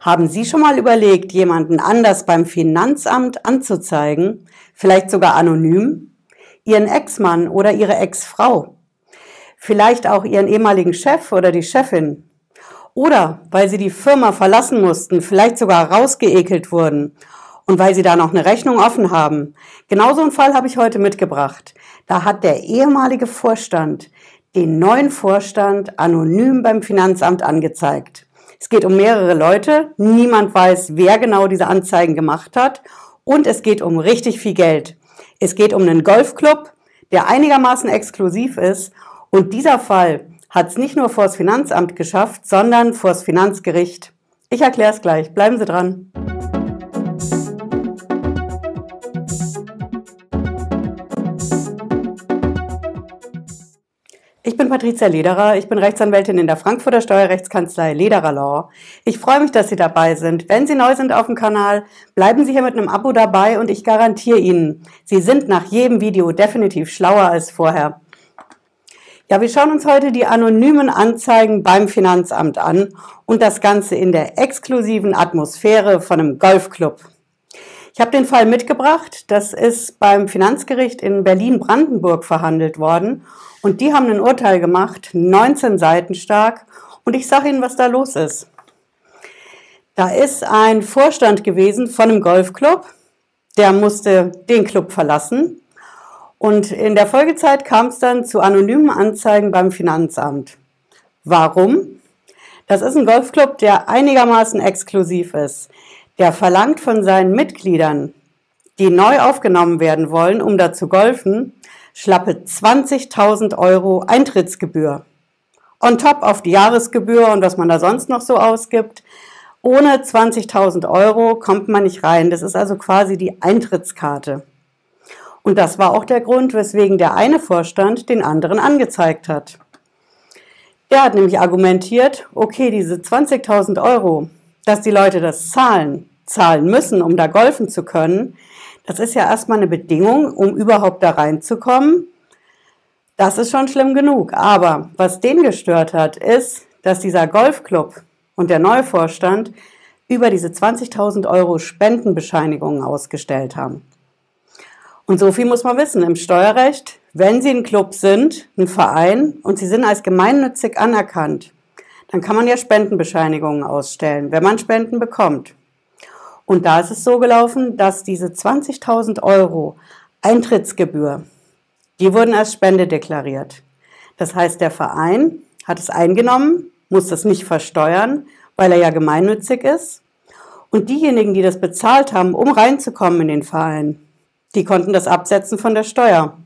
Haben Sie schon mal überlegt, jemanden anders beim Finanzamt anzuzeigen? Vielleicht sogar anonym? Ihren Ex-Mann oder Ihre Ex-Frau? Vielleicht auch Ihren ehemaligen Chef oder die Chefin? Oder weil Sie die Firma verlassen mussten, vielleicht sogar rausgeekelt wurden und weil Sie da noch eine Rechnung offen haben. Genauso einen Fall habe ich heute mitgebracht. Da hat der ehemalige Vorstand den neuen Vorstand anonym beim Finanzamt angezeigt. Es geht um mehrere Leute. Niemand weiß, wer genau diese Anzeigen gemacht hat. Und es geht um richtig viel Geld. Es geht um einen Golfclub, der einigermaßen exklusiv ist. Und dieser Fall hat es nicht nur vors Finanzamt geschafft, sondern vors Finanzgericht. Ich erkläre es gleich. Bleiben Sie dran. Bin Patricia Lederer, ich bin Rechtsanwältin in der Frankfurter Steuerrechtskanzlei Lederer Law. Ich freue mich, dass Sie dabei sind. Wenn Sie neu sind auf dem Kanal, bleiben Sie hier mit einem Abo dabei und ich garantiere Ihnen, Sie sind nach jedem Video definitiv schlauer als vorher. Ja, wir schauen uns heute die anonymen Anzeigen beim Finanzamt an und das Ganze in der exklusiven Atmosphäre von einem Golfclub. Ich habe den Fall mitgebracht. Das ist beim Finanzgericht in Berlin-Brandenburg verhandelt worden und die haben ein Urteil gemacht, 19 Seiten stark. Und ich sage Ihnen, was da los ist. Da ist ein Vorstand gewesen von einem Golfclub, der musste den Club verlassen. Und in der Folgezeit kam es dann zu anonymen Anzeigen beim Finanzamt. Warum? Das ist ein Golfclub, der einigermaßen exklusiv ist. Der verlangt von seinen Mitgliedern, die neu aufgenommen werden wollen, um da zu golfen, schlappe 20.000 Euro Eintrittsgebühr. On top auf die Jahresgebühr und was man da sonst noch so ausgibt. Ohne 20.000 Euro kommt man nicht rein. Das ist also quasi die Eintrittskarte. Und das war auch der Grund, weswegen der eine Vorstand den anderen angezeigt hat. Der hat nämlich argumentiert, okay, diese 20.000 Euro, dass die Leute das zahlen, zahlen müssen, um da golfen zu können, das ist ja erstmal eine Bedingung, um überhaupt da reinzukommen. Das ist schon schlimm genug. Aber was den gestört hat, ist, dass dieser Golfclub und der neue Vorstand über diese 20.000 Euro Spendenbescheinigungen ausgestellt haben. Und so viel muss man wissen im Steuerrecht. Wenn Sie ein Club sind, ein Verein und Sie sind als gemeinnützig anerkannt, dann kann man ja Spendenbescheinigungen ausstellen, wenn man Spenden bekommt. Und da ist es so gelaufen, dass diese 20.000 Euro Eintrittsgebühr, die wurden als Spende deklariert. Das heißt, der Verein hat es eingenommen, muss das nicht versteuern, weil er ja gemeinnützig ist. Und diejenigen, die das bezahlt haben, um reinzukommen in den Verein, die konnten das absetzen von der Steuer.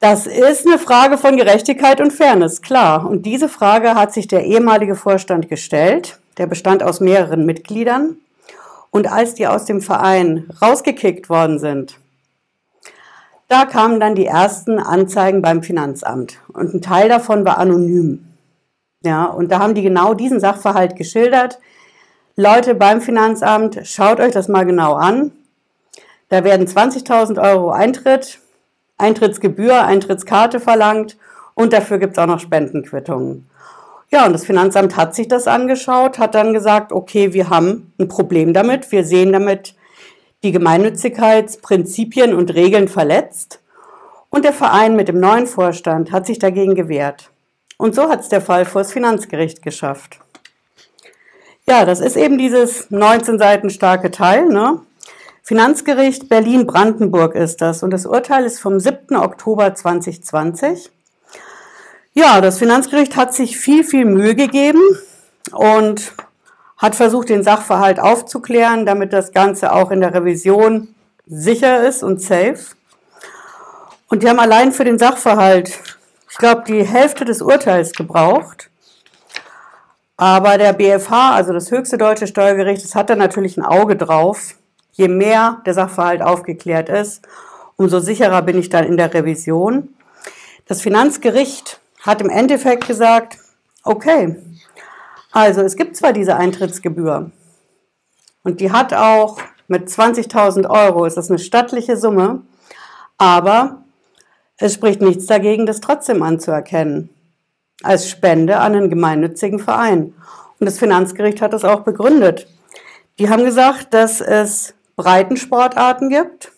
Das ist eine Frage von Gerechtigkeit und Fairness, klar. Und diese Frage hat sich der ehemalige Vorstand gestellt. Der bestand aus mehreren Mitgliedern. Und als die aus dem Verein rausgekickt worden sind, da kamen dann die ersten Anzeigen beim Finanzamt. Und ein Teil davon war anonym. Ja, und da haben die genau diesen Sachverhalt geschildert. Leute beim Finanzamt, schaut euch das mal genau an. Da werden 20.000 Euro Eintritt, Eintrittsgebühr, Eintrittskarte verlangt und dafür gibt es auch noch Spendenquittungen. Ja, und das Finanzamt hat sich das angeschaut, hat dann gesagt, okay, wir haben ein Problem damit, wir sehen damit die Gemeinnützigkeitsprinzipien und Regeln verletzt. Und der Verein mit dem neuen Vorstand hat sich dagegen gewehrt. Und so hat es der Fall vor das Finanzgericht geschafft. Ja, das ist eben dieses 19 Seiten starke Teil. Ne? Finanzgericht Berlin-Brandenburg ist das. Und das Urteil ist vom 7. Oktober 2020. Ja, das Finanzgericht hat sich viel, viel Mühe gegeben und hat versucht, den Sachverhalt aufzuklären, damit das Ganze auch in der Revision sicher ist und safe. Und die haben allein für den Sachverhalt, ich glaube, die Hälfte des Urteils gebraucht. Aber der BFH, also das höchste deutsche Steuergericht, das hat da natürlich ein Auge drauf. Je mehr der Sachverhalt aufgeklärt ist, umso sicherer bin ich dann in der Revision. Das Finanzgericht hat im Endeffekt gesagt, okay, also es gibt zwar diese Eintrittsgebühr und die hat auch mit 20.000 Euro, ist das eine stattliche Summe, aber es spricht nichts dagegen, das trotzdem anzuerkennen als Spende an einen gemeinnützigen Verein. Und das Finanzgericht hat das auch begründet. Die haben gesagt, dass es Breitensportarten gibt,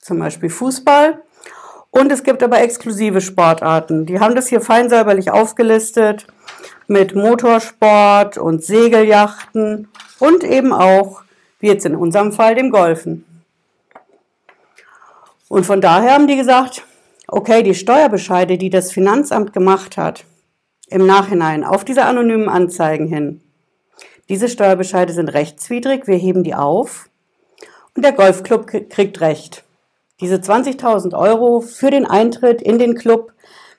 zum Beispiel Fußball, und es gibt aber exklusive Sportarten. Die haben das hier fein säuberlich aufgelistet mit Motorsport und Segelyachten und eben auch, wie jetzt in unserem Fall, dem Golfen. Und von daher haben die gesagt, okay, die Steuerbescheide, die das Finanzamt gemacht hat, im Nachhinein auf diese anonymen Anzeigen hin, diese Steuerbescheide sind rechtswidrig, wir heben die auf und der Golfclub kriegt Recht. Diese 20.000 Euro für den Eintritt in den Club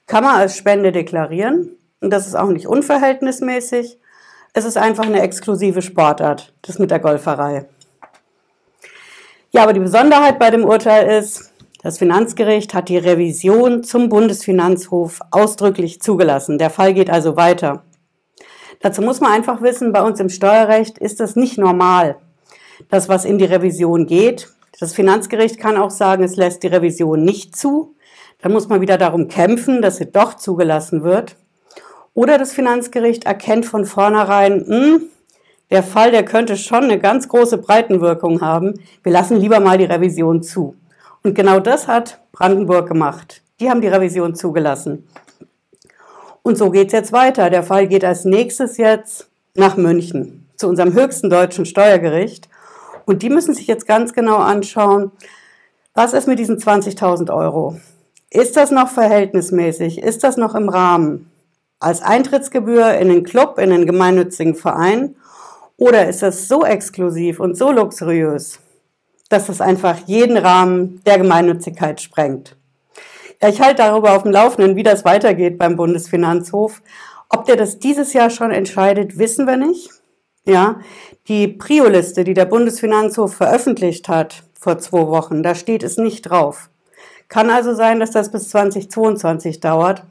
kann man als Spende deklarieren und das ist auch nicht unverhältnismäßig. Es ist einfach eine exklusive Sportart, das mit der Golferei. Ja, aber die Besonderheit bei dem Urteil ist, das Finanzgericht hat die Revision zum Bundesfinanzhof ausdrücklich zugelassen. Der Fall geht also weiter. Dazu muss man einfach wissen, bei uns im Steuerrecht ist das nicht normal, das, was in die Revision geht. Das Finanzgericht kann auch sagen, es lässt die Revision nicht zu. Dann muss man wieder darum kämpfen, dass sie doch zugelassen wird. Oder das Finanzgericht erkennt von vornherein, mh, hm, der Fall, der könnte schon eine ganz große Breitenwirkung haben. Wir lassen lieber mal die Revision zu. Und genau das hat Brandenburg gemacht. Die haben die Revision zugelassen. Und so geht es jetzt weiter. Der Fall geht als nächstes jetzt nach München, zu unserem höchsten deutschen Steuergericht. Und die müssen sich jetzt ganz genau anschauen, was ist mit diesen 20.000 Euro? Ist das noch verhältnismäßig? Ist das noch im Rahmen? Als Eintrittsgebühr in den Club, in den gemeinnützigen Verein? Oder ist das so exklusiv und so luxuriös, dass das einfach jeden Rahmen der Gemeinnützigkeit sprengt. Ja, ich halte darüber auf dem Laufenden, wie das weitergeht beim Bundesfinanzhof. Ob der das dieses Jahr schon entscheidet, wissen wir nicht. Ja, die Prio-Liste, die der Bundesfinanzhof veröffentlicht hat vor zwei Wochen, da steht es nicht drauf. Kann also sein, dass das bis 2022 dauert.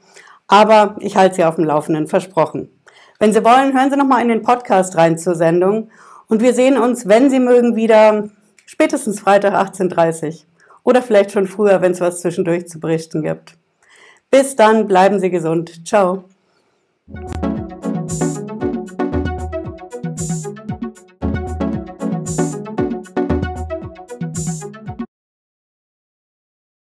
Aber ich halte Sie auf dem Laufenden, versprochen. Wenn Sie wollen, hören Sie noch mal in den Podcast rein zur Sendung. Und wir sehen uns, wenn Sie mögen, wieder Spätestens Freitag 18.30 Oder vielleicht schon früher, wenn es was zwischendurch zu berichten gibt. Bis dann, bleiben Sie gesund. Ciao.